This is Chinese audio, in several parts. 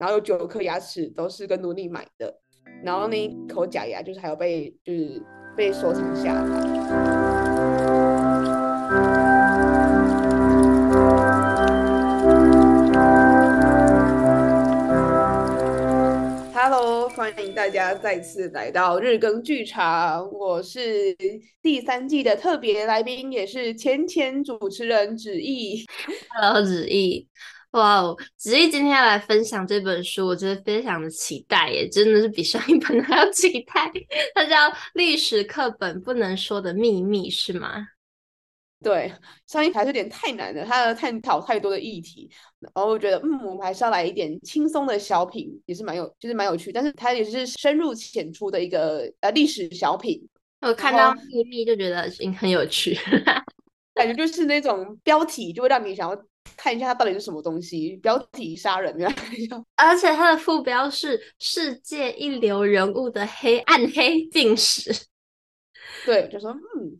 然后有九颗牙齿都是跟奴隶买的，然后那一口假牙就是还有被就是被收藏下来。欢迎大家再次来到日更剧场，我是第三季的特别来宾，也是前前主持人芷逸。Hello，芷逸，哇哦，子怡今天要来分享这本书，我觉得非常的期待耶，真的是比上一本 还要期待。它叫《历史课本不能说的秘密》，是吗？对，上一排有点太难了，它探讨太多的议题，然后我觉得，嗯，我们还是要来一点轻松的小品，也是蛮有，就是蛮有趣，但是它也是深入浅出的一个呃历史小品。我看到秘密就觉得已经很有趣，感觉就是那种标题就会让你想要看一下它到底是什么东西，标题杀人，而且它的副标是世界一流人物的黑暗黑病史，对，就说嗯。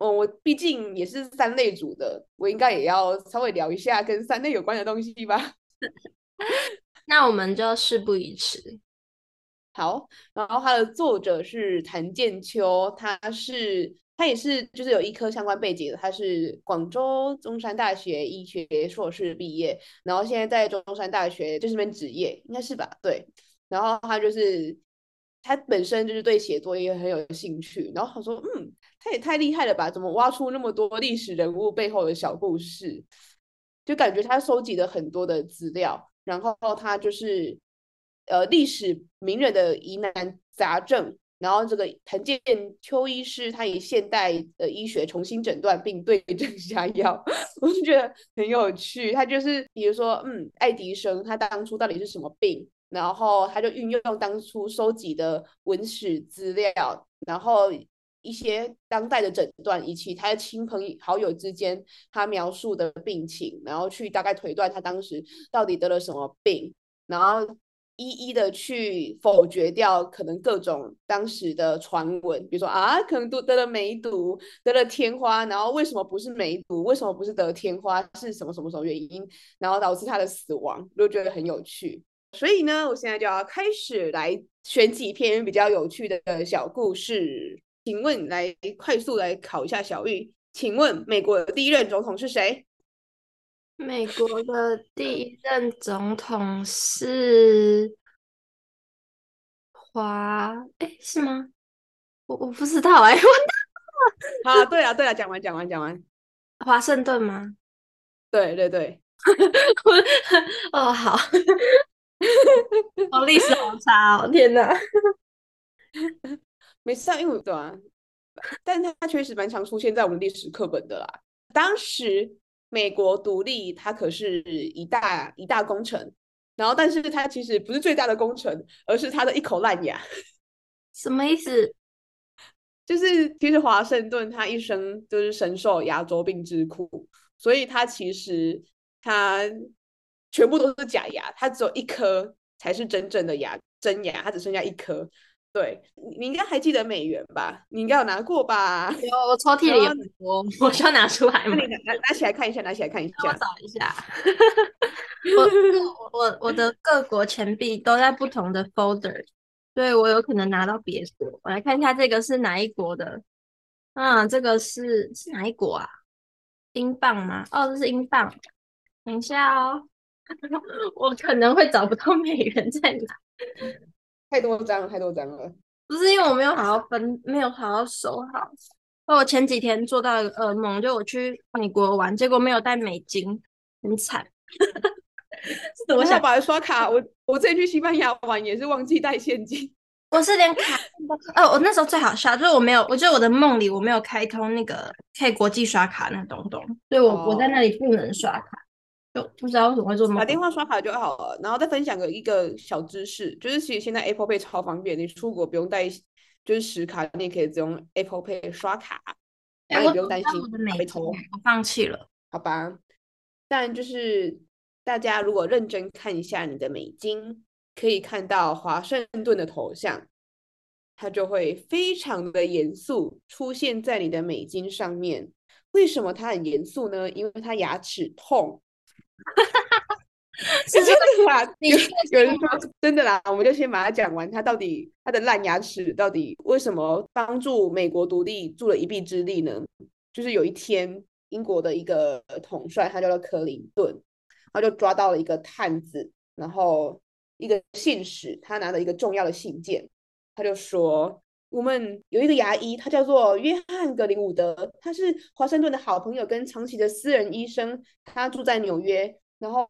哦，我毕竟也是三类组的，我应该也要稍微聊一下跟三类有关的东西吧。那我们就事不宜迟。好，然后它的作者是谭建秋，他是他也是就是有医科相关背景的，他是广州中山大学医学硕士毕业，然后现在在中山大学就是边执业，应该是吧？对，然后他就是他本身就是对写作也很有兴趣，然后他说嗯。他也太厉害了吧！怎么挖出那么多历史人物背后的小故事？就感觉他收集了很多的资料，然后他就是呃历史名人的疑难杂症，然后这个谭建秋医师他以现代的医学重新诊断并对症下药，我就觉得很有趣。他就是比如说，嗯，爱迪生他当初到底是什么病？然后他就运用当初收集的文史资料，然后。一些当代的诊断，以及他的亲朋好友之间他描述的病情，然后去大概推断他当时到底得了什么病，然后一一的去否决掉可能各种当时的传闻，比如说啊，可能都得了梅毒，得了天花，然后为什么不是梅毒？为什么不是得天花？是什么什么什么原因？然后导致他的死亡，我就觉得很有趣。所以呢，我现在就要开始来选几篇比较有趣的小故事。请问，来快速来考一下小玉。请问，美国的第一任总统是谁？美国的第一任总统是华？哎，是吗？我我不知道哎。好，对啊，对啊，讲完，讲完，讲完。华盛顿吗？对对对。哦，好。哦，历史好差哦！天哪。没事啊，因为对啊，但是他确实蛮常出现在我们历史课本的啦。当时美国独立，它可是一大一大工程，然后，但是它其实不是最大的工程，而是它的一口烂牙。什么意思？就是其实华盛顿他一生就是深受牙周病之苦，所以他其实他全部都是假牙，他只有一颗才是真正的牙，真牙，他只剩下一颗。对，你应该还记得美元吧？你应该有拿过吧？有，我抽屉里有很多，我需要拿出来吗？那你拿拿起来看一下，拿起来看一下。我找一下。我我我的各国钱币都在不同的 folder，对，我有可能拿到别国。我来看一下这个是哪一国的？嗯，这个是是哪一国啊？英镑吗？哦，这是英镑。等一下哦，我可能会找不到美元在哪。太多张了，太多张了。不是因为我没有好好分，没有好好收好。我前几天做到一个噩梦，就我去美国玩，结果没有带美金，很惨。我想把它刷卡。我我这次去西班牙玩也是忘记带现金。我是连卡，哦，我那时候最好笑，就是我没有，我觉得我的梦里我没有开通那个可以国际刷卡那东东，所以我、哦、我在那里不能刷卡。就不知道为什么会做梦。打电话刷卡就好了，然后再分享个一个小知识，就是其实现在 Apple Pay 超方便，你出国不用带就是实卡，你也可以只用 Apple Pay 刷卡，然后也不用担心被偷。我放弃了，好吧。但就是大家如果认真看一下你的美金，可以看到华盛顿的头像，它就会非常的严肃出现在你的美金上面。为什么它很严肃呢？因为它牙齿痛。是真的啦，有有人说真的啦，我们就先把它讲完。他到底他的烂牙齿到底为什么帮助美国独立助了一臂之力呢？就是有一天，英国的一个统帅，他叫做克林顿，他就抓到了一个探子，然后一个信使，他拿着一个重要的信件，他就说。我们有一个牙医，他叫做约翰格林伍德，他是华盛顿的好朋友跟长期的私人医生，他住在纽约。然后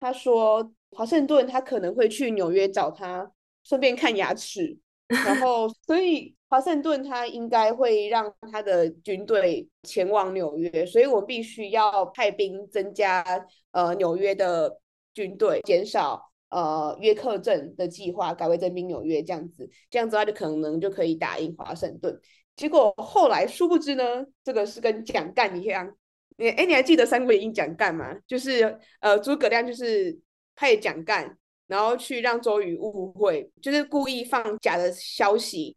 他说，华盛顿他可能会去纽约找他，顺便看牙齿。然后，所以华盛顿他应该会让他的军队前往纽约，所以我必须要派兵增加呃纽约的军队，减少。呃，约克镇的计划改为征兵纽约这样子，这样子的话就可能就可以打赢华盛顿。结果后来殊不知呢，这个是跟蒋干一样。你哎，你还记得《三国演义》蒋干吗？就是呃，诸葛亮就是派蒋干，然后去让周瑜误会，就是故意放假的消息，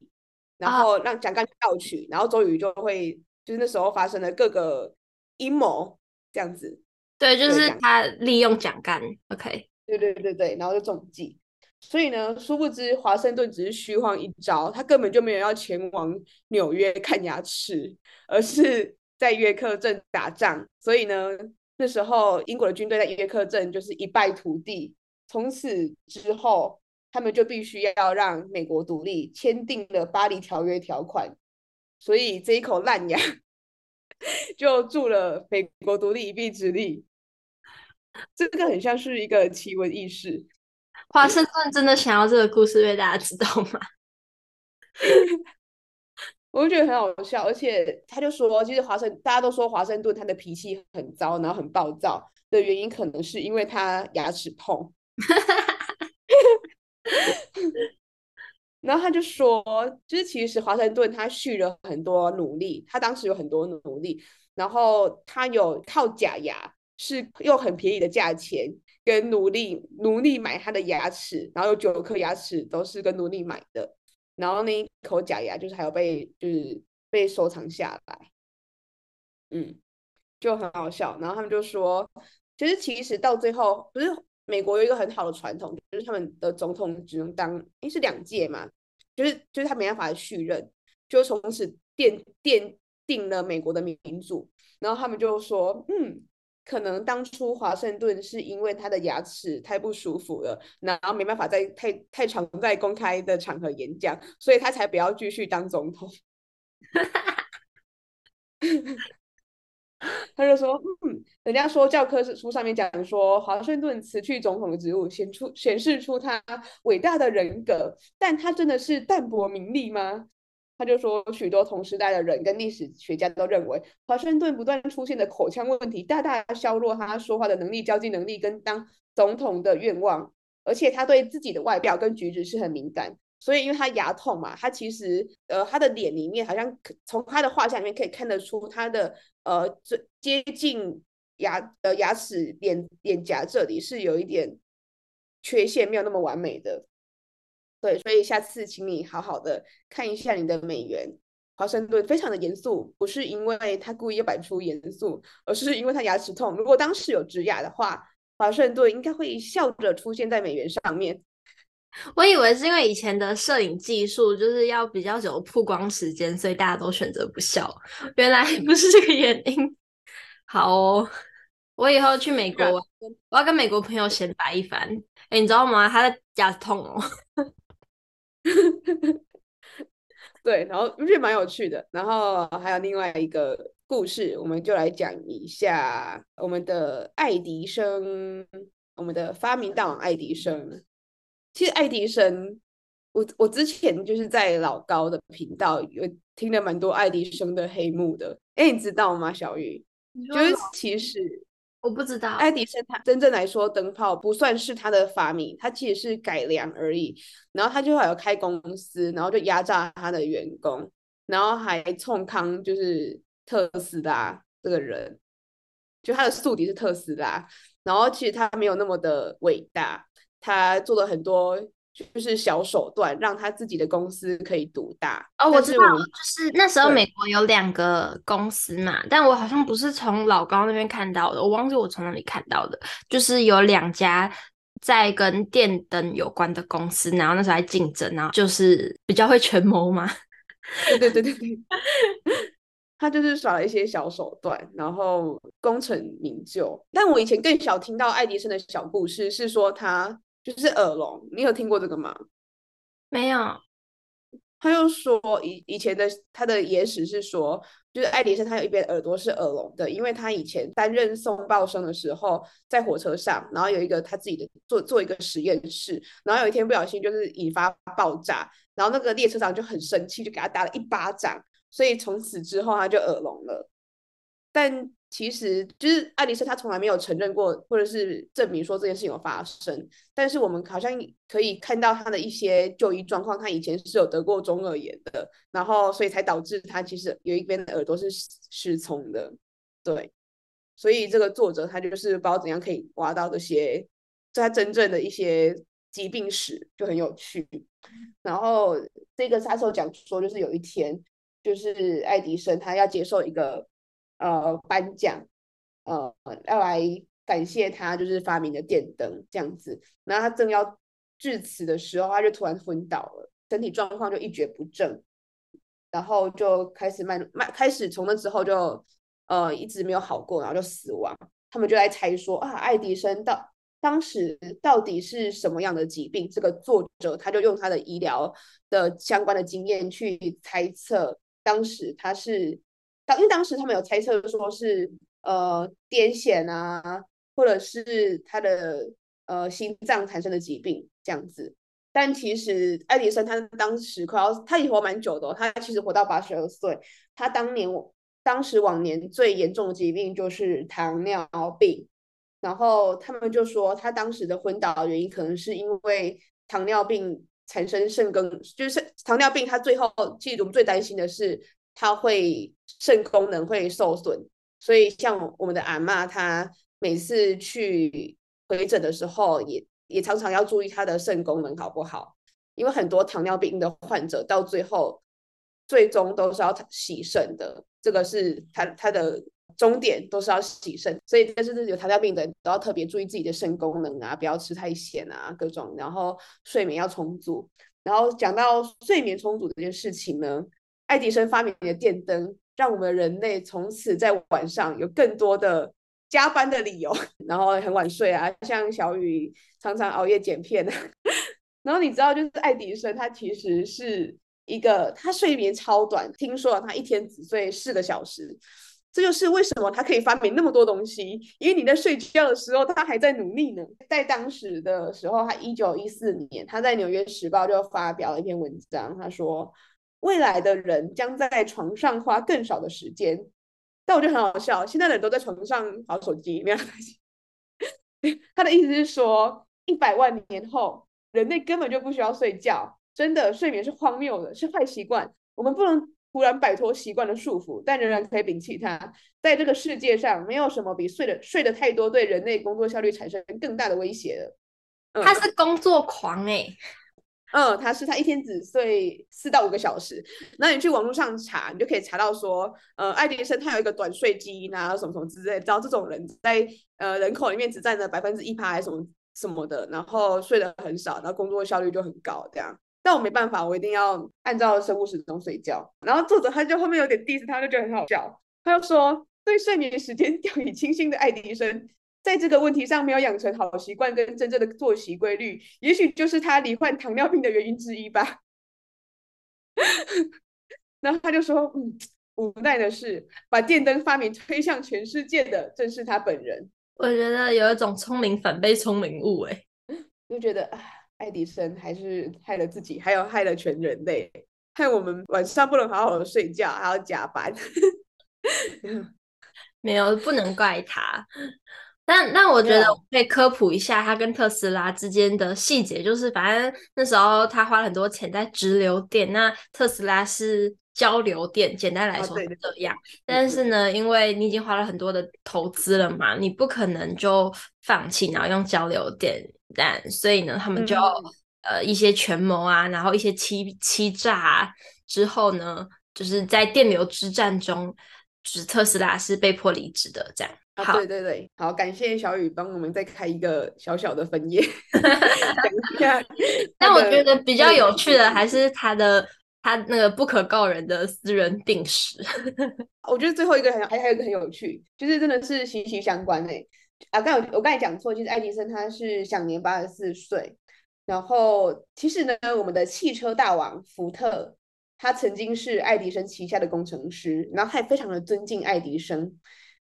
然后让蒋干盗取，然后周瑜就会就是那时候发生了各个阴谋这样子。对，就是他利用蒋干。OK。对对对对，然后就中计，所以呢，殊不知华盛顿只是虚晃一招，他根本就没有要前往纽约看牙齿，而是在约克镇打仗。所以呢，那时候英国的军队在约克镇就是一败涂地。从此之后，他们就必须要让美国独立，签订了巴黎条约条款。所以这一口烂牙 就助了美国独立一臂之力。这个很像是一个奇闻异事。华盛顿真的想要这个故事被大家知道吗？我就觉得很好笑，而且他就说，其实华盛大家都说华盛顿他的脾气很糟，然后很暴躁的原因，可能是因为他牙齿痛。然后他就说，就是其实华盛顿他蓄了很多努力，他当时有很多努力，然后他有靠假牙。是用很便宜的价钱跟奴隶奴隶买他的牙齿，然后有九颗牙齿都是跟奴隶买的，然后那一口假牙就是还有被就是被收藏下来，嗯，就很好笑。然后他们就说，其实其实到最后不是美国有一个很好的传统，就是他们的总统只能当，诶是两届嘛，就是就是他没办法续任，就从此奠奠定了美国的民主。然后他们就说，嗯。可能当初华盛顿是因为他的牙齿太不舒服了，然后没办法在太太常在公开的场合演讲，所以他才不要继续当总统。他就说：“嗯，人家说教科书上面讲说，华盛顿辞去总统的职务，显出显示出他伟大的人格，但他真的是淡泊名利吗？”他就说，许多同时代的人跟历史学家都认为，华盛顿不断出现的口腔问题，大大削弱他说话的能力、交际能力跟当总统的愿望。而且他对自己的外表跟举止是很敏感，所以因为他牙痛嘛，他其实呃他的脸里面好像从他的画像里面可以看得出他的呃最接近牙呃牙齿脸脸颊这里是有一点缺陷，没有那么完美的。对，所以下次请你好好的看一下你的美元。华盛顿非常的严肃，不是因为他故意要摆出严肃，而是因为他牙齿痛。如果当时有植牙的话，华盛顿应该会笑着出现在美元上面。我以为是因为以前的摄影技术就是要比较久曝光时间，所以大家都选择不笑。原来不是这个原因。好哦，我以后去美国，我要跟美国朋友显摆一番。哎，你知道吗？他的牙痛哦。对，然后我觉得蛮有趣的。然后还有另外一个故事，我们就来讲一下我们的爱迪生，我们的发明大王爱迪生。其实爱迪生，我我之前就是在老高的频道有听了蛮多爱迪生的黑幕的。哎，你知道吗，小玉？就是其实。我不知道，爱迪生他真正来说，灯泡不算是他的发明，他其实是改良而已。然后他就还有开公司，然后就压榨他的员工，然后还冲康就是特斯拉这个人，就他的宿敌是特斯拉。然后其实他没有那么的伟大，他做了很多就是小手段，让他自己的公司可以独大。哦，我知道，就是那时候美国有两个公司嘛，但我好像不是从老高那边看到的，我忘记我从哪里看到的，就是有两家在跟电灯有关的公司，然后那时候还竞争，然后就是比较会权谋嘛。对对对对对，他就是耍了一些小手段，然后功成名就。但我以前更小听到爱迪生的小故事，是说他就是耳聋。你有听过这个吗？没有。他又说以以前的他的野史是说，就是爱迪生他有一边耳朵是耳聋的，因为他以前担任送报生的时候，在火车上，然后有一个他自己的做做一个实验室，然后有一天不小心就是引发爆炸。然后那个列车长就很生气，就给他打了一巴掌，所以从此之后他就耳聋了。但其实就是爱迪生他从来没有承认过，或者是证明说这件事情有发生。但是我们好像可以看到他的一些就医状况，他以前是有得过中耳炎的，然后所以才导致他其实有一边的耳朵是失聪的。对，所以这个作者他就是不知道怎样可以挖到这些，他真正的一些。疾病史就很有趣，然后这个杀手讲说，就是有一天，就是爱迪生他要接受一个呃颁奖，呃要来感谢他就是发明的电灯这样子，然后他正要致辞的时候，他就突然昏倒了，身体状况就一蹶不振，然后就开始慢慢开始从那之后就呃一直没有好过，然后就死亡。他们就来猜说啊，爱迪生到。当时到底是什么样的疾病？这个作者他就用他的医疗的相关的经验去猜测，当时他是当因为当时他们有猜测说是呃癫痫啊，或者是他的呃心脏产生的疾病这样子。但其实爱迪生他当时快要他也活蛮久的，他其实活到八十二岁。他当年当时往年最严重的疾病就是糖尿病。然后他们就说，他当时的昏倒原因可能是因为糖尿病产生肾梗，就是糖尿病，他最后其实我们最担心的是他会肾功能会受损，所以像我们的阿嬷，她每次去回诊的时候也，也常常要注意她的肾功能好不好，因为很多糖尿病的患者到最后最终都是要洗肾的，这个是他他的。终点都是要洗肾，所以但是有糖尿病的人都要特别注意自己的肾功能啊，不要吃太咸啊，各种，然后睡眠要充足。然后讲到睡眠充足这件事情呢，爱迪生发明的电灯，让我们人类从此在晚上有更多的加班的理由，然后很晚睡啊，像小雨常常熬夜剪片。然后你知道，就是爱迪生他其实是一个他睡眠超短，听说他一天只睡四个小时。这就是为什么他可以发明那么多东西，因为你在睡觉的时候，他还在努力呢。在当时的时候，他一九一四年，他在《纽约时报》就发表了一篇文章，他说：“未来的人将在床上花更少的时间。”但我觉得很好笑，现在的人都在床上玩手机，没有关系。他的意思是说，一百万年后，人类根本就不需要睡觉，真的，睡眠是荒谬的，是坏习惯，我们不能。突然摆脱习惯的束缚，但仍然可以摒弃它。在这个世界上，没有什么比睡的睡得太多对人类工作效率产生更大的威胁了。他是工作狂哎，嗯，他是他一天只睡四到五个小时。那你去网络上查，你就可以查到说，呃，爱迪生他有一个短睡基因啊，什么什么之类。知道这种人在呃人口里面只占了百分之一趴还是什么什么的，然后睡得很少，然后工作效率就很高，这样。但我没办法，我一定要按照生物时钟睡觉。然后作者他就后面有点 diss，他就觉得很好笑。他就说，对睡眠时间 掉以轻心的爱迪生，在这个问题上没有养成好习惯跟真正的作息规律，也许就是他罹患糖尿病的原因之一吧。然后他就说，嗯，无奈的是，把电灯发明推向全世界的正是他本人。我觉得有一种聪明反被聪明误，哎，就觉得爱迪生还是害了自己，还有害了全人类，害我们晚上不能好好的睡觉，还要加班。没有，不能怪他。但那我觉得我可以科普一下他跟特斯拉之间的细节，就是反正那时候他花了很多钱在直流电，那特斯拉是交流电。简单来说是这样。但是呢，因为你已经花了很多的投资了嘛，你不可能就放弃，然后用交流电。但所以呢，他们就、嗯、呃一些权谋啊，然后一些欺欺诈啊，之后呢，就是在电流之战中，就是特斯拉是被迫离职的，这样。啊，对对对，好，感谢小雨帮我们再开一个小小的分页，讲一下。但我觉得比较有趣的还是他的他那个不可告人的私人病史。我觉得最后一个很还还有一个很有趣，就是真的是息息相关诶。啊，刚我我刚才讲错，就是爱迪生他是享年八十四岁。然后其实呢，我们的汽车大王福特，他曾经是爱迪生旗下的工程师，然后他也非常的尊敬爱迪生。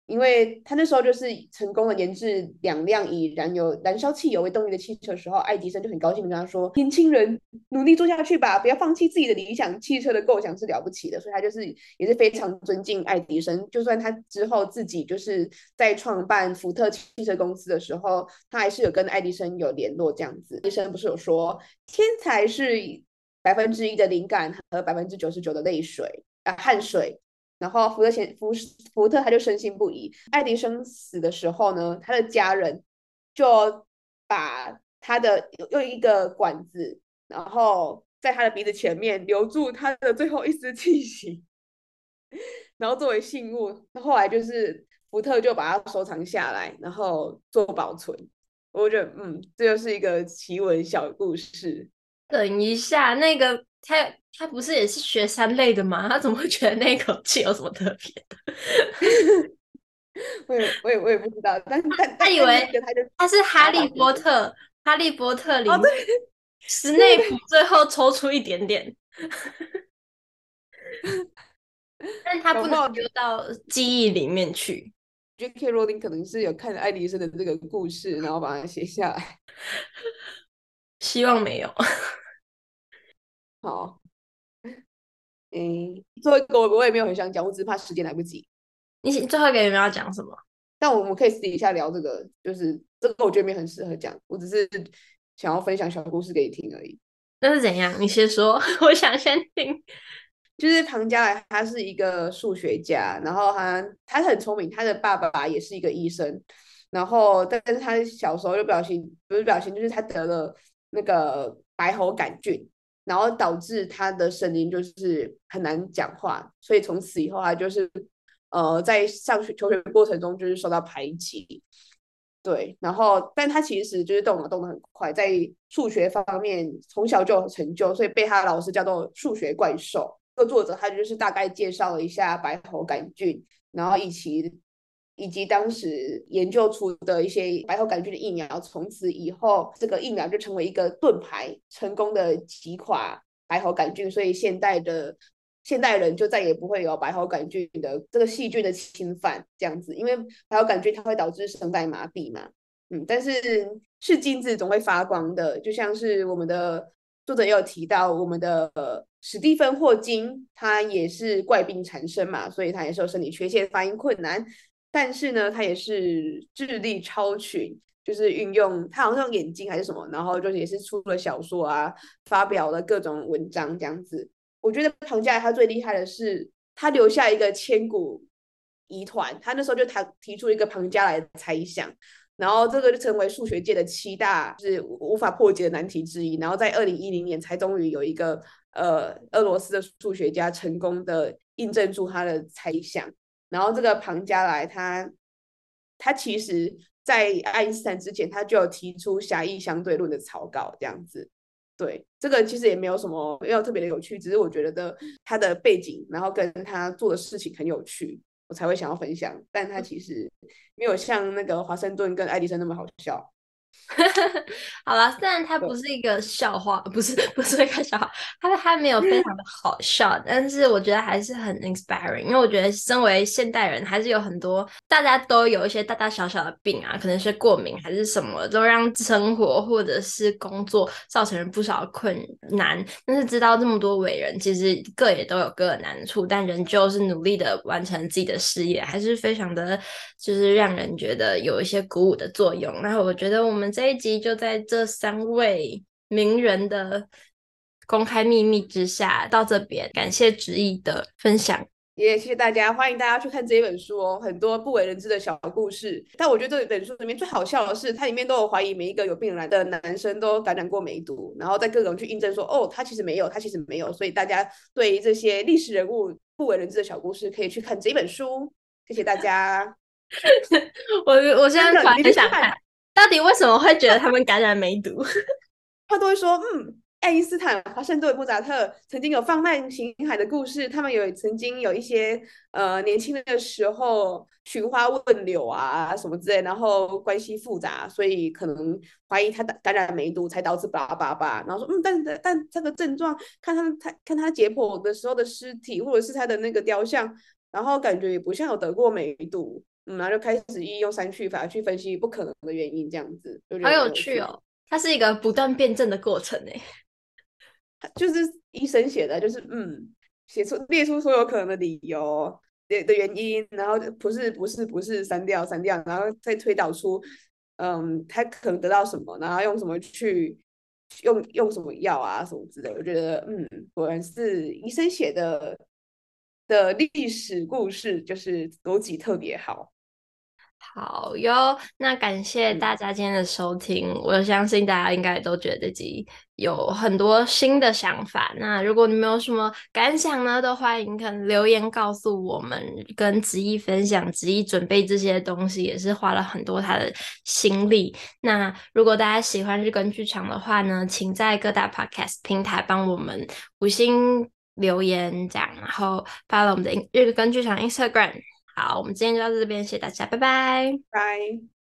因为他那时候就是成功的研制两辆以燃油燃烧汽油为动力的汽车的时候，爱迪生就很高兴的跟他说：“年轻人，努力做下去吧，不要放弃自己的理想。汽车的构想是了不起的。”所以，他就是也是非常尊敬爱迪生。就算他之后自己就是在创办福特汽车公司的时候，他还是有跟爱迪生有联络这样子。爱迪生不是有说，天才是百分之一的灵感和百分之九十九的泪水啊，汗水。然后福特前福福特他就深信不疑。爱迪生死的时候呢，他的家人就把他的用一个管子，然后在他的鼻子前面留住他的最后一丝气息，然后作为信物。后来就是福特就把它收藏下来，然后做保存。我觉得，嗯，这就是一个奇闻小故事。等一下，那个。他他不是也是学三类的吗？他怎么会觉得那口气有什么特别的？我也我也我也不知道，但但他以为他是哈利波特，哈利波特里面史内普最后抽出一点点，但他不能丢到记忆里面去。J.K. Rowling 可能是有看爱迪生的这个故事，然后把它写下来。希望没有。好，嗯，最后一个我我也没有很想讲，我只是怕时间来不及。你最后一个有没有要讲什么？但我们可以私底下聊这个，就是这个我觉得没很适合讲，我只是想要分享小故事给你听而已。那是怎样？你先说，我想先听。就是庞加莱，他是一个数学家，然后他他很聪明，他的爸爸也是一个医生，然后但是他小时候就不小心，不是不小心，就是他得了那个白喉杆菌。然后导致他的声音就是很难讲话，所以从此以后他就是呃在上学求学过程中就是受到排挤，对，然后但他其实就是动脑动得很快，在数学方面从小就有成就，所以被他的老师叫做数学怪兽。这个作者他就是大概介绍了一下白喉杆菌，然后以及。以及当时研究出的一些白喉杆菌的疫苗，从此以后，这个疫苗就成为一个盾牌，成功的击垮白喉杆菌，所以现代的现代人就再也不会有白喉杆菌的这个细菌的侵犯，这样子，因为白喉杆菌它会导致声带麻痹嘛，嗯，但是是金子总会发光的，就像是我们的作者也有提到，我们的史蒂芬霍金他也是怪病缠身嘛，所以他也是有生理缺陷，发音困难。但是呢，他也是智力超群，就是运用他好像眼睛还是什么，然后就也是出了小说啊，发表了各种文章这样子。我觉得庞加莱他最厉害的是，他留下一个千古疑团，他那时候就他提出一个庞加莱猜想，然后这个就成为数学界的七大就是无法破解的难题之一。然后在二零一零年才终于有一个呃俄罗斯的数学家成功的印证住他的猜想。然后这个庞加莱他，他其实，在爱因斯坦之前，他就有提出狭义相对论的草稿，这样子。对，这个其实也没有什么没有特别的有趣，只是我觉得他的背景，然后跟他做的事情很有趣，我才会想要分享。但他其实没有像那个华盛顿跟爱迪生那么好笑。好了，虽然它不是一个笑话，不是不是一个笑话，它它没有非常的好笑，但是我觉得还是很 inspiring，因为我觉得身为现代人，还是有很多大家都有一些大大小小的病啊，可能是过敏还是什么，都让生活或者是工作造成了不少困难。但是知道这么多伟人，其实各也都有各的难处，但仍旧是努力的完成自己的事业，还是非常的，就是让人觉得有一些鼓舞的作用。那我觉得我们。这一集就在这三位名人的公开秘密之下到这边，感谢执意的分享。也谢谢大家，欢迎大家去看这一本书哦，很多不为人知的小故事。但我觉得这本书里面最好笑的是，它里面都有怀疑每一个有病人来的男生都感染过梅毒，然后在各种去印证说，哦，他其实没有，他其实没有。所以大家对于这些历史人物不为人知的小故事，可以去看这一本书。谢谢大家。我我现在很想看，到底为什么会觉得他们感染梅毒？他都会说，嗯。爱因斯坦、华盛顿、莫扎特曾经有放慢型海的故事，他们有曾经有一些呃年轻的时候寻花问柳啊什么之类，然后关系复杂，所以可能怀疑他感染梅毒才导致叭叭叭，然后说嗯，但但这个症状，看他他看他解剖的时候的尸体或者是他的那个雕像，然后感觉也不像有得过梅毒，嗯，然后就开始一用删去法去分析不可能的原因，这样子，好有趣哦，它是一个不断辩证的过程诶。就是医生写的，就是嗯，写出列出所有可能的理由的的原因，然后不是不是不是删掉删掉，然后再推导出嗯，他可能得到什么，然后用什么去用用什么药啊什么之类的。我觉得嗯，果然是医生写的的历史故事，就是逻辑特别好。好哟，那感谢大家今天的收听。嗯、我相信大家应该都觉得自己有很多新的想法。那如果你们有什么感想呢，都欢迎可能留言告诉我们，跟子怡分享。子怡准备这些东西也是花了很多他的心力。那如果大家喜欢日更剧场的话呢，请在各大 podcast 平台帮我们五星留言这样，然后发了我们的日根剧场 Instagram。好，我们今天就到这边，谢谢大家，拜拜，拜。